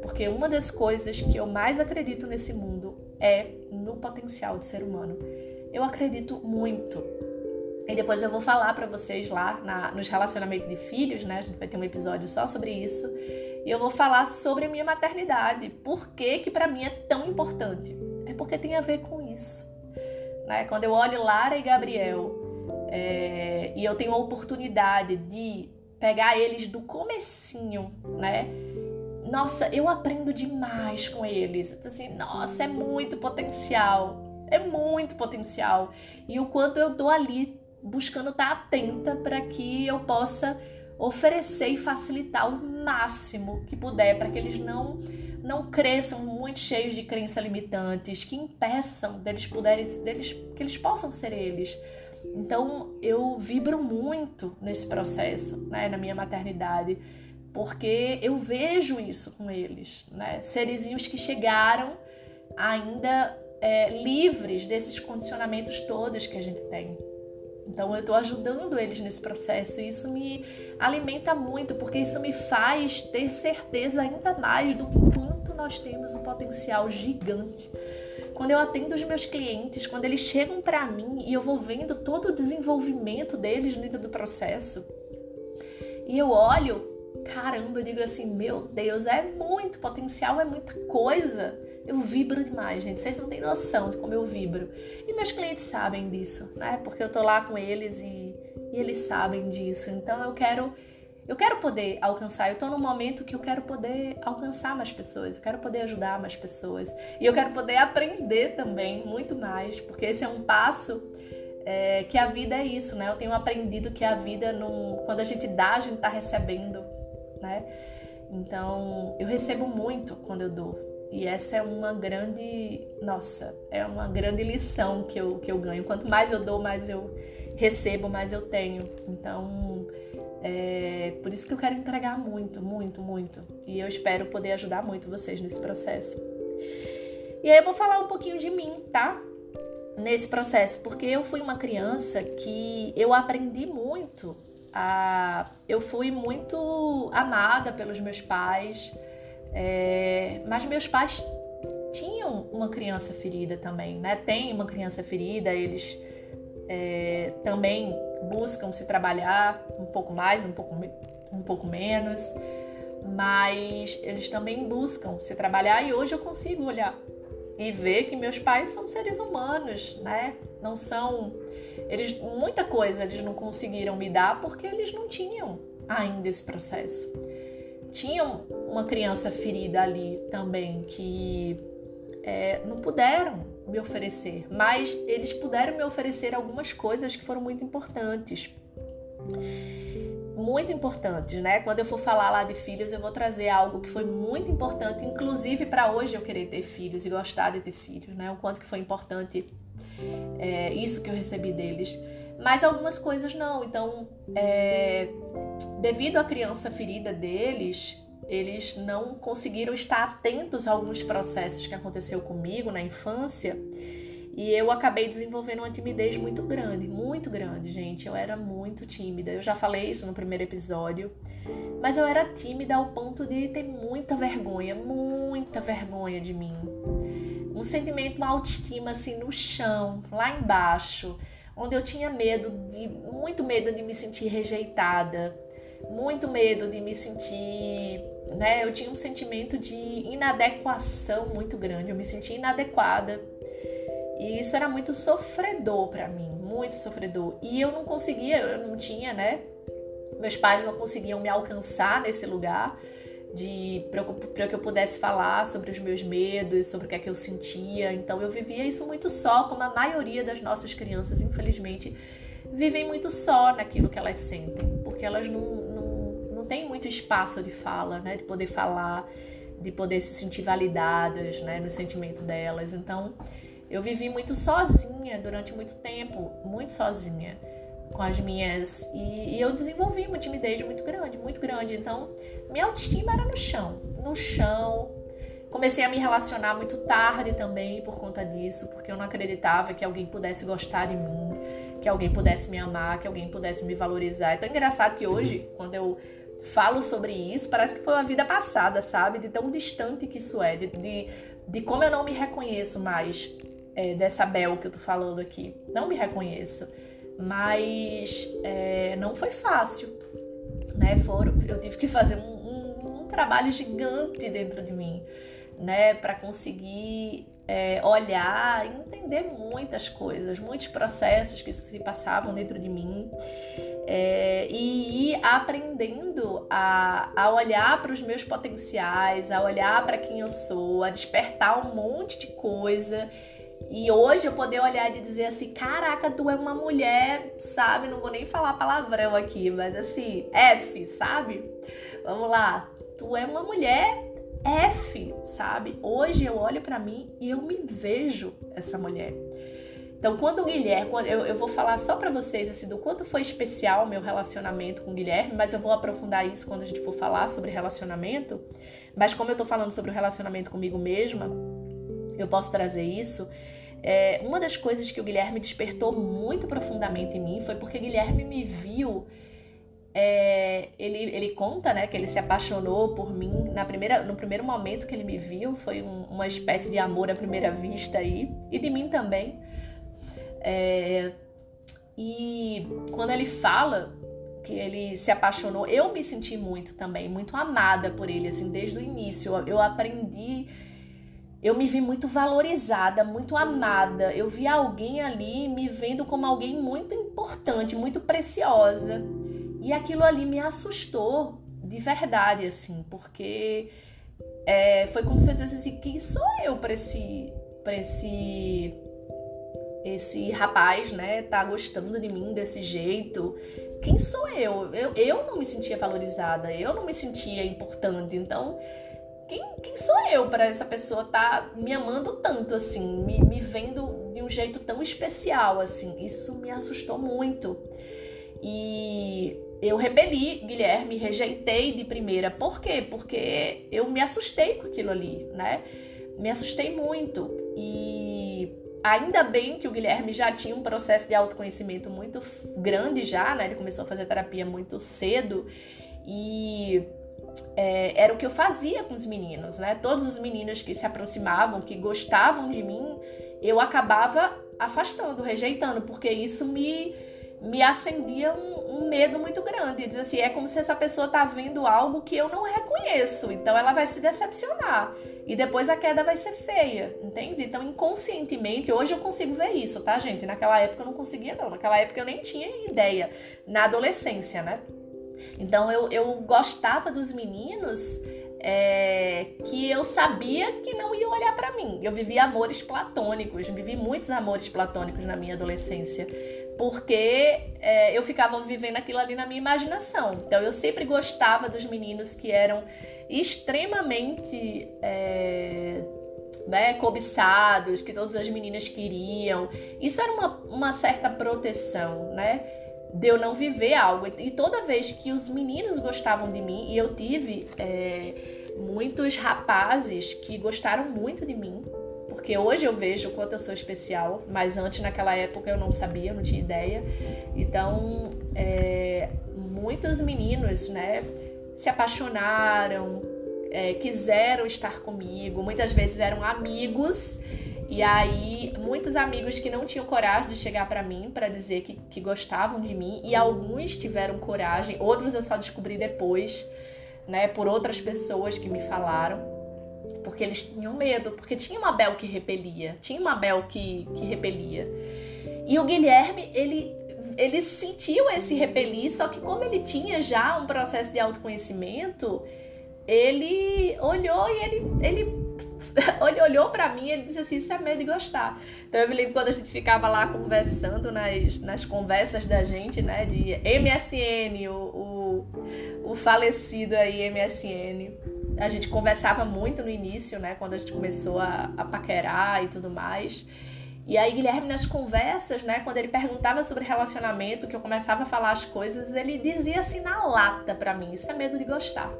A: Porque uma das coisas que eu mais acredito nesse mundo é no potencial do ser humano. Eu acredito muito. E depois eu vou falar para vocês lá na, nos relacionamentos de filhos, né? A gente vai ter um episódio só sobre isso. E eu vou falar sobre a minha maternidade. Por que que para mim é tão importante? É porque tem a ver com isso. Né? Quando eu olho Lara e Gabriel, é, e eu tenho a oportunidade de pegar eles do comecinho, né? Nossa, eu aprendo demais com eles. Assim, nossa, é muito potencial. É muito potencial. E o quanto eu tô ali buscando estar atenta para que eu possa oferecer e facilitar o máximo que puder para que eles não não cresçam muito cheios de crenças limitantes que impeçam deles poderem deles que eles possam ser eles então eu vibro muito nesse processo, né, na minha maternidade, porque eu vejo isso com eles, né, serizinhos que chegaram ainda é, livres desses condicionamentos todos que a gente tem. Então eu estou ajudando eles nesse processo e isso me alimenta muito, porque isso me faz ter certeza ainda mais do quanto nós temos um potencial gigante quando eu atendo os meus clientes, quando eles chegam para mim e eu vou vendo todo o desenvolvimento deles dentro do processo. E eu olho, caramba, eu digo assim, meu Deus, é muito potencial, é muita coisa. Eu vibro demais, gente. Vocês não têm noção de como eu vibro. E meus clientes sabem disso, né? Porque eu tô lá com eles e, e eles sabem disso. Então eu quero eu quero poder alcançar, eu tô num momento que eu quero poder alcançar mais pessoas, eu quero poder ajudar mais pessoas. E eu quero poder aprender também muito mais, porque esse é um passo é, que a vida é isso, né? Eu tenho aprendido que a vida, não, quando a gente dá, a gente tá recebendo, né? Então, eu recebo muito quando eu dou. E essa é uma grande, nossa, é uma grande lição que eu, que eu ganho. Quanto mais eu dou, mais eu recebo, mais eu tenho. Então, é por isso que eu quero entregar muito, muito, muito. E eu espero poder ajudar muito vocês nesse processo. E aí eu vou falar um pouquinho de mim, tá? Nesse processo, porque eu fui uma criança que eu aprendi muito. A... Eu fui muito amada pelos meus pais é, mas meus pais tinham uma criança ferida também, né? Tem uma criança ferida, eles é, também buscam se trabalhar um pouco mais, um pouco, um pouco menos, mas eles também buscam se trabalhar e hoje eu consigo olhar e ver que meus pais são seres humanos, né? Não são eles muita coisa eles não conseguiram me dar porque eles não tinham ainda esse processo tinha uma criança ferida ali também que é, não puderam me oferecer, mas eles puderam me oferecer algumas coisas que foram muito importantes. Muito importantes, né? Quando eu for falar lá de filhos, eu vou trazer algo que foi muito importante, inclusive para hoje eu querer ter filhos e gostar de ter filhos, né? O quanto que foi importante é, isso que eu recebi deles mas algumas coisas não. Então, é, devido à criança ferida deles, eles não conseguiram estar atentos a alguns processos que aconteceu comigo na infância. E eu acabei desenvolvendo uma timidez muito grande, muito grande, gente. Eu era muito tímida. Eu já falei isso no primeiro episódio. Mas eu era tímida ao ponto de ter muita vergonha, muita vergonha de mim. Um sentimento, uma autoestima assim no chão, lá embaixo onde eu tinha medo de muito medo de me sentir rejeitada, muito medo de me sentir, né? Eu tinha um sentimento de inadequação muito grande, eu me sentia inadequada. E isso era muito sofredor para mim, muito sofredor. E eu não conseguia, eu não tinha, né? Meus pais não conseguiam me alcançar nesse lugar de para que eu pudesse falar sobre os meus medos, sobre o que é que eu sentia. Então eu vivia isso muito só, como a maioria das nossas crianças, infelizmente, vivem muito só naquilo que elas sentem, porque elas não, não, não têm muito espaço de fala, né, de poder falar, de poder se sentir validadas, né, no sentimento delas. Então eu vivi muito sozinha durante muito tempo, muito sozinha com as minhas. E, e, eu desenvolvi uma timidez muito grande, muito grande. Então, minha autoestima era no chão, no chão. Comecei a me relacionar muito tarde também por conta disso, porque eu não acreditava que alguém pudesse gostar de mim, que alguém pudesse me amar, que alguém pudesse me valorizar. É tão engraçado que hoje, quando eu falo sobre isso, parece que foi uma vida passada, sabe? De tão distante que isso é, de, de, de como eu não me reconheço mais é, dessa Bel que eu tô falando aqui. Não me reconheço mas é, não foi fácil, né? Foram, eu tive que fazer um, um, um trabalho gigante dentro de mim, né, para conseguir é, olhar e entender muitas coisas, muitos processos que se passavam dentro de mim é, e ir aprendendo a, a olhar para os meus potenciais, a olhar para quem eu sou, a despertar um monte de coisa e hoje eu poder olhar e dizer assim: caraca, tu é uma mulher, sabe? Não vou nem falar palavrão aqui, mas assim, F, sabe? Vamos lá. Tu é uma mulher F, sabe? Hoje eu olho para mim e eu me vejo essa mulher. Então, quando o Guilherme, eu, eu vou falar só para vocês assim do quanto foi especial meu relacionamento com o Guilherme, mas eu vou aprofundar isso quando a gente for falar sobre relacionamento. Mas como eu tô falando sobre o relacionamento comigo mesma, eu posso trazer isso. É, uma das coisas que o Guilherme despertou muito profundamente em mim foi porque Guilherme me viu. É, ele, ele conta né, que ele se apaixonou por mim na primeira, no primeiro momento que ele me viu, foi um, uma espécie de amor à primeira vista aí, e de mim também. É, e quando ele fala que que ele se apaixonou, eu me senti muito também, muito amada por ele, assim, desde o início. Eu aprendi, eu me vi muito valorizada, muito amada. Eu vi alguém ali me vendo como alguém muito importante, muito preciosa. E aquilo ali me assustou de verdade, assim, porque é, foi como se eu dissesse assim: quem sou eu para esse, pra esse esse rapaz, né, tá gostando de mim desse jeito. Quem sou eu? Eu, eu não me sentia valorizada, eu não me sentia importante. Então, quem, quem sou eu para essa pessoa tá me amando tanto assim, me, me vendo de um jeito tão especial assim? Isso me assustou muito. E eu repeli Guilherme, rejeitei de primeira. Por quê? Porque eu me assustei com aquilo ali, né? Me assustei muito. E Ainda bem que o Guilherme já tinha um processo de autoconhecimento muito grande já, né? Ele começou a fazer terapia muito cedo e é, era o que eu fazia com os meninos, né? Todos os meninos que se aproximavam, que gostavam de mim, eu acabava afastando, rejeitando, porque isso me me acendia um, um, medo muito grande. Diz assim, é como se essa pessoa tá vendo algo que eu não reconheço, então ela vai se decepcionar. E depois a queda vai ser feia, entende? Então, inconscientemente, hoje eu consigo ver isso, tá, gente? Naquela época eu não conseguia, não. Naquela época eu nem tinha ideia. Na adolescência, né? Então, eu, eu gostava dos meninos é, que eu sabia que não iam olhar para mim. Eu vivi amores platônicos, vivi muitos amores platônicos na minha adolescência porque é, eu ficava vivendo aquilo ali na minha imaginação. Então eu sempre gostava dos meninos que eram extremamente é, né, cobiçados, que todas as meninas queriam. Isso era uma, uma certa proteção, né? De eu não viver algo. E toda vez que os meninos gostavam de mim, e eu tive é, muitos rapazes que gostaram muito de mim, porque hoje eu vejo o quanto eu sou especial, mas antes, naquela época, eu não sabia, não tinha ideia. Então, é, muitos meninos, né, se apaixonaram, é, quiseram estar comigo, muitas vezes eram amigos. E aí, muitos amigos que não tinham coragem de chegar para mim para dizer que, que gostavam de mim, e alguns tiveram coragem, outros eu só descobri depois, né, por outras pessoas que me falaram porque eles tinham medo, porque tinha uma Bel que repelia, tinha uma Bel que, que repelia. E o Guilherme, ele, ele sentiu esse repelir, só que como ele tinha já um processo de autoconhecimento, ele olhou e ele, ele ele olhou para mim e ele disse assim, isso é medo de gostar. Então eu me lembro quando a gente ficava lá conversando nas, nas conversas da gente, né, de MSN, o, o, o falecido aí MSN a gente conversava muito no início, né? Quando a gente começou a, a paquerar e tudo mais. E aí, Guilherme, nas conversas, né? Quando ele perguntava sobre relacionamento, que eu começava a falar as coisas, ele dizia assim na lata pra mim: Isso é medo de gostar.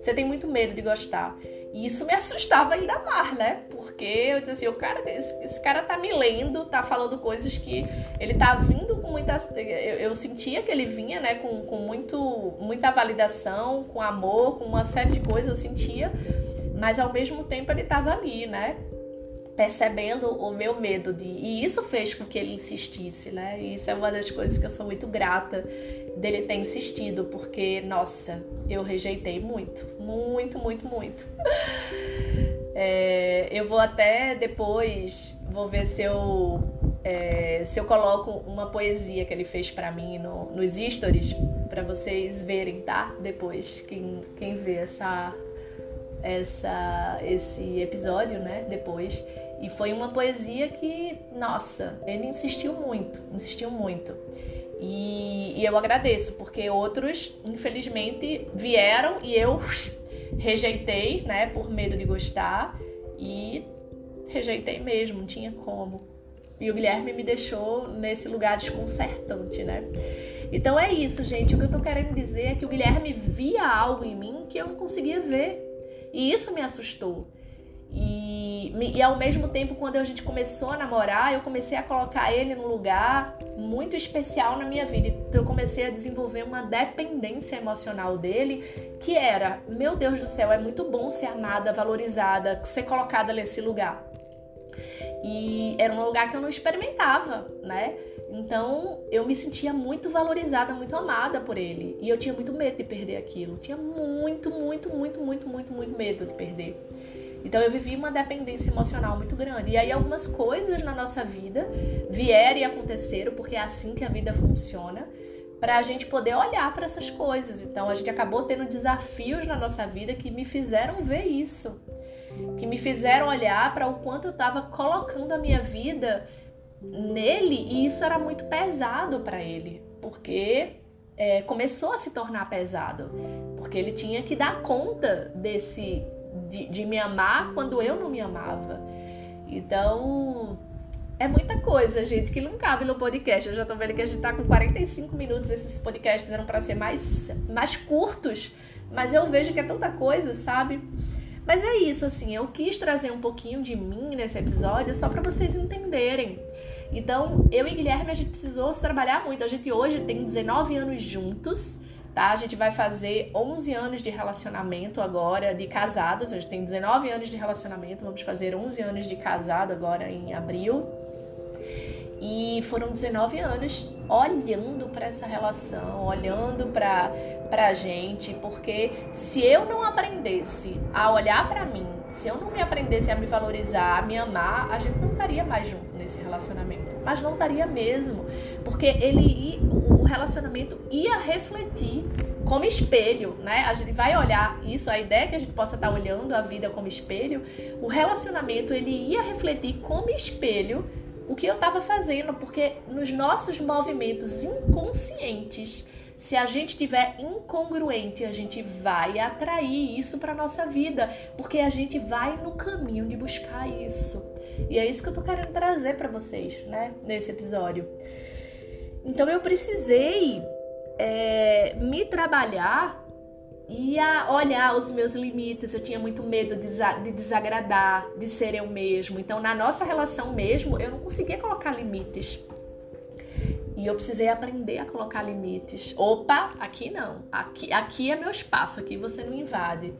A: Você tem muito medo de gostar. E isso me assustava ainda mais, né? Porque eu dizia assim, o cara, esse, esse, cara tá me lendo, tá falando coisas que ele tá vindo com muita. Eu, eu sentia que ele vinha, né, com, com muito, muita validação, com amor, com uma série de coisas, eu sentia. Mas ao mesmo tempo ele tava ali, né? Percebendo o meu medo de. E isso fez com que ele insistisse, né? Isso é uma das coisas que eu sou muito grata dele ter insistido, porque, nossa, eu rejeitei muito, muito, muito, muito. É, eu vou até depois, vou ver se eu, é, se eu coloco uma poesia que ele fez para mim no, nos stories, para vocês verem, tá? Depois, quem, quem vê essa, essa, esse episódio, né? Depois. E foi uma poesia que, nossa, ele insistiu muito, insistiu muito. E, e, eu agradeço, porque outros, infelizmente, vieram e eu rejeitei, né, por medo de gostar, e rejeitei mesmo, não tinha como. E o Guilherme me deixou nesse lugar desconcertante, né? Então é isso, gente. O que eu tô querendo dizer é que o Guilherme via algo em mim que eu não conseguia ver. E isso me assustou. E, e ao mesmo tempo, quando a gente começou a namorar, eu comecei a colocar ele num lugar muito especial na minha vida. Então, eu comecei a desenvolver uma dependência emocional dele, que era: meu Deus do céu, é muito bom ser amada, valorizada, ser colocada nesse lugar. E era um lugar que eu não experimentava, né? Então eu me sentia muito valorizada, muito amada por ele. E eu tinha muito medo de perder aquilo. Tinha muito, muito, muito, muito, muito, muito medo de perder. Então eu vivi uma dependência emocional muito grande. E aí algumas coisas na nossa vida vieram e aconteceram, porque é assim que a vida funciona, para a gente poder olhar para essas coisas. Então a gente acabou tendo desafios na nossa vida que me fizeram ver isso. Que me fizeram olhar para o quanto eu estava colocando a minha vida nele e isso era muito pesado para ele, porque é, começou a se tornar pesado, porque ele tinha que dar conta desse de, de me amar quando eu não me amava. Então é muita coisa, gente, que não cabe no podcast. Eu já tô vendo que a gente tá com 45 minutos. Esses podcasts eram para ser mais, mais curtos, mas eu vejo que é tanta coisa, sabe? Mas é isso, assim, eu quis trazer um pouquinho de mim nesse episódio só para vocês entenderem então, eu e Guilherme, a gente precisou se trabalhar muito. A gente hoje tem 19 anos juntos, tá? A gente vai fazer 11 anos de relacionamento agora, de casados. A gente tem 19 anos de relacionamento, vamos fazer 11 anos de casado agora em abril. E foram 19 anos olhando para essa relação, olhando para a gente, porque se eu não aprendesse a olhar para mim, se eu não me aprendesse a me valorizar, a me amar, a gente não estaria mais junto nesse relacionamento. Mas não estaria mesmo, porque ele o relacionamento ia refletir como espelho, né? A gente vai olhar isso, a ideia que a gente possa estar olhando a vida como espelho, o relacionamento ele ia refletir como espelho o que eu estava fazendo, porque nos nossos movimentos inconscientes, se a gente tiver incongruente, a gente vai atrair isso para nossa vida, porque a gente vai no caminho de buscar isso. E é isso que eu tô querendo trazer para vocês, né, nesse episódio. Então eu precisei é, me trabalhar e olhar os meus limites. Eu tinha muito medo de desagradar, de ser eu mesmo. Então, na nossa relação mesmo, eu não conseguia colocar limites. E eu precisei aprender a colocar limites. Opa, aqui não. Aqui, aqui é meu espaço, aqui você não invade.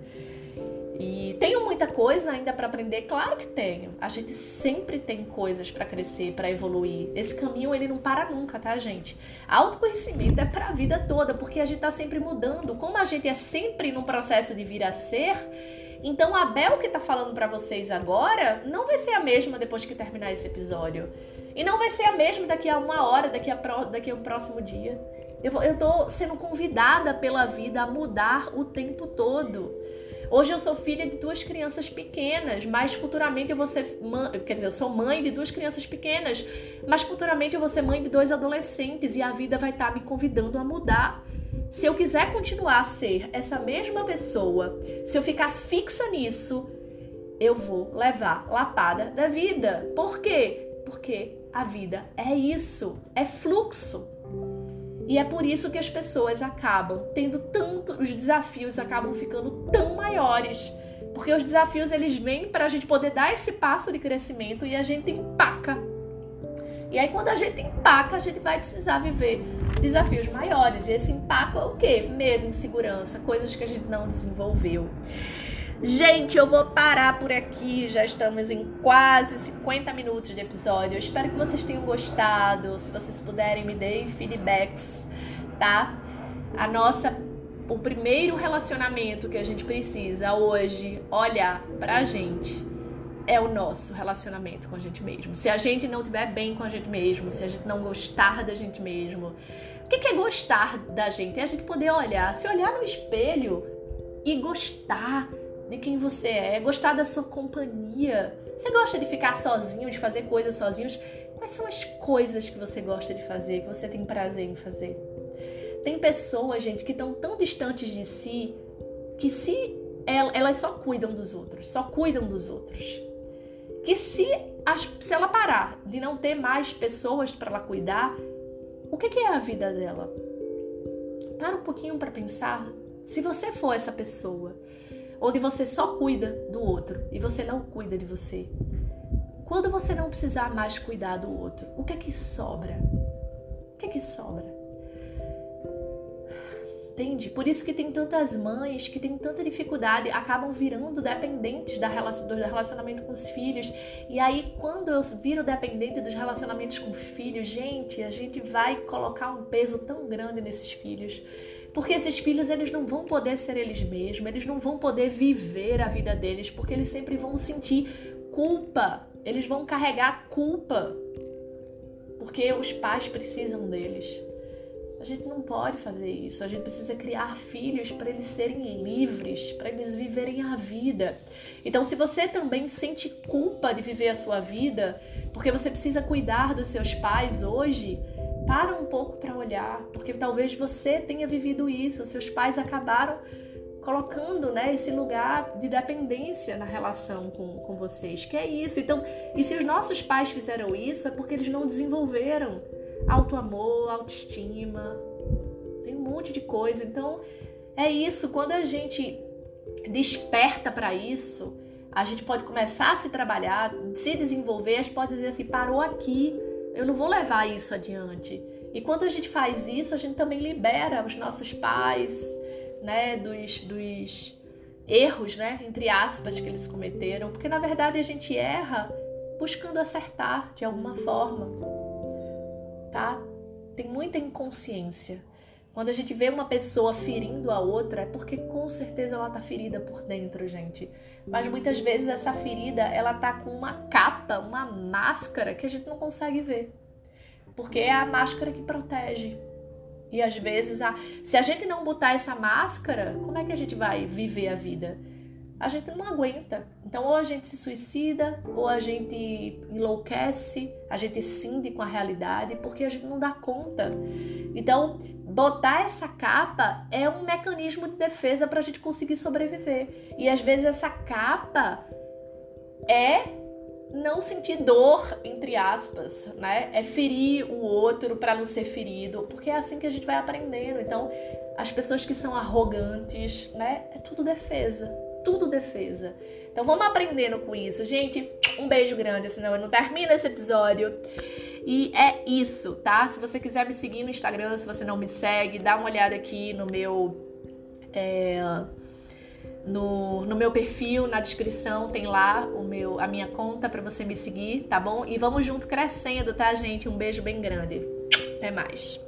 A: E tenho muita coisa ainda para aprender? Claro que tenho. A gente sempre tem coisas para crescer, para evoluir. Esse caminho ele não para nunca, tá, gente? Autoconhecimento é para a vida toda, porque a gente tá sempre mudando. Como a gente é sempre num processo de vir a ser, então a Bel que tá falando para vocês agora não vai ser a mesma depois que terminar esse episódio. E não vai ser a mesma daqui a uma hora, daqui a, pro, daqui a um próximo dia. Eu, eu tô sendo convidada pela vida a mudar o tempo todo. Hoje eu sou filha de duas crianças pequenas, mas futuramente eu vou ser quer dizer, eu sou mãe de duas crianças pequenas, mas futuramente eu vou ser mãe de dois adolescentes e a vida vai estar tá me convidando a mudar. Se eu quiser continuar a ser essa mesma pessoa, se eu ficar fixa nisso, eu vou levar lapada da vida. Por quê? Porque a vida é isso, é fluxo. E é por isso que as pessoas acabam tendo tanto, os desafios acabam ficando tão maiores. Porque os desafios eles vêm para a gente poder dar esse passo de crescimento e a gente empaca. E aí quando a gente empaca, a gente vai precisar viver desafios maiores. E esse empaco é o quê? Medo, insegurança, coisas que a gente não desenvolveu. Gente, eu vou parar por aqui. Já estamos em quase 50 minutos de episódio. Eu espero que vocês tenham gostado. Se vocês puderem, me deem feedbacks, tá? A nossa o primeiro relacionamento que a gente precisa hoje olhar pra gente é o nosso relacionamento com a gente mesmo. Se a gente não estiver bem com a gente mesmo, se a gente não gostar da gente mesmo, o que é gostar da gente? É a gente poder olhar, se olhar no espelho e gostar de quem você é, gostar da sua companhia. Você gosta de ficar sozinho, de fazer coisas sozinhos? Quais são as coisas que você gosta de fazer, que você tem prazer em fazer? Tem pessoas, gente, que estão tão distantes de si que se elas só cuidam dos outros, só cuidam dos outros. Que se, se ela parar de não ter mais pessoas para ela cuidar, o que, que é a vida dela? Para um pouquinho para pensar. Se você for essa pessoa onde você só cuida do outro e você não cuida de você. Quando você não precisar mais cuidar do outro, o que é que sobra? O que é que sobra? Entende? Por isso que tem tantas mães que têm tanta dificuldade, acabam virando dependentes da relação, do relacionamento com os filhos. E aí, quando eu viro dependente dos relacionamentos com filhos, gente, a gente vai colocar um peso tão grande nesses filhos. Porque esses filhos, eles não vão poder ser eles mesmos, eles não vão poder viver a vida deles, porque eles sempre vão sentir culpa. Eles vão carregar culpa. Porque os pais precisam deles. A gente não pode fazer isso. A gente precisa criar filhos para eles serem livres, para eles viverem a vida. Então, se você também sente culpa de viver a sua vida, porque você precisa cuidar dos seus pais hoje, para um pouco para olhar, porque talvez você tenha vivido isso, seus pais acabaram colocando né, esse lugar de dependência na relação com, com vocês, que é isso. Então, e se os nossos pais fizeram isso, é porque eles não desenvolveram auto-amor, autoestima, tem um monte de coisa. Então, é isso. Quando a gente desperta para isso, a gente pode começar a se trabalhar, se desenvolver, a gente pode dizer assim, parou aqui, eu não vou levar isso adiante. E quando a gente faz isso, a gente também libera os nossos pais, né, dos, dos erros, né, entre aspas, que eles cometeram, porque na verdade a gente erra buscando acertar de alguma forma, tá? Tem muita inconsciência. Quando a gente vê uma pessoa ferindo a outra, é porque com certeza ela tá ferida por dentro, gente. Mas muitas vezes essa ferida, ela tá com uma capa, uma máscara que a gente não consegue ver. Porque é a máscara que protege. E às vezes, a... se a gente não botar essa máscara, como é que a gente vai viver a vida? A gente não aguenta. Então, ou a gente se suicida, ou a gente enlouquece, a gente cinde com a realidade, porque a gente não dá conta. Então, botar essa capa é um mecanismo de defesa para a gente conseguir sobreviver. E às vezes essa capa é não sentir dor, entre aspas, né? É ferir o outro para não ser ferido, porque é assim que a gente vai aprendendo. Então, as pessoas que são arrogantes, né? É tudo defesa, tudo defesa. Então, vamos aprendendo com isso. Gente, um beijo grande, senão eu não termino esse episódio. E é isso, tá? Se você quiser me seguir no Instagram, se você não me segue, dá uma olhada aqui no meu. É, no, no meu perfil, na descrição, tem lá o meu, a minha conta para você me seguir, tá bom? E vamos junto crescendo, tá, gente? Um beijo bem grande. Até mais.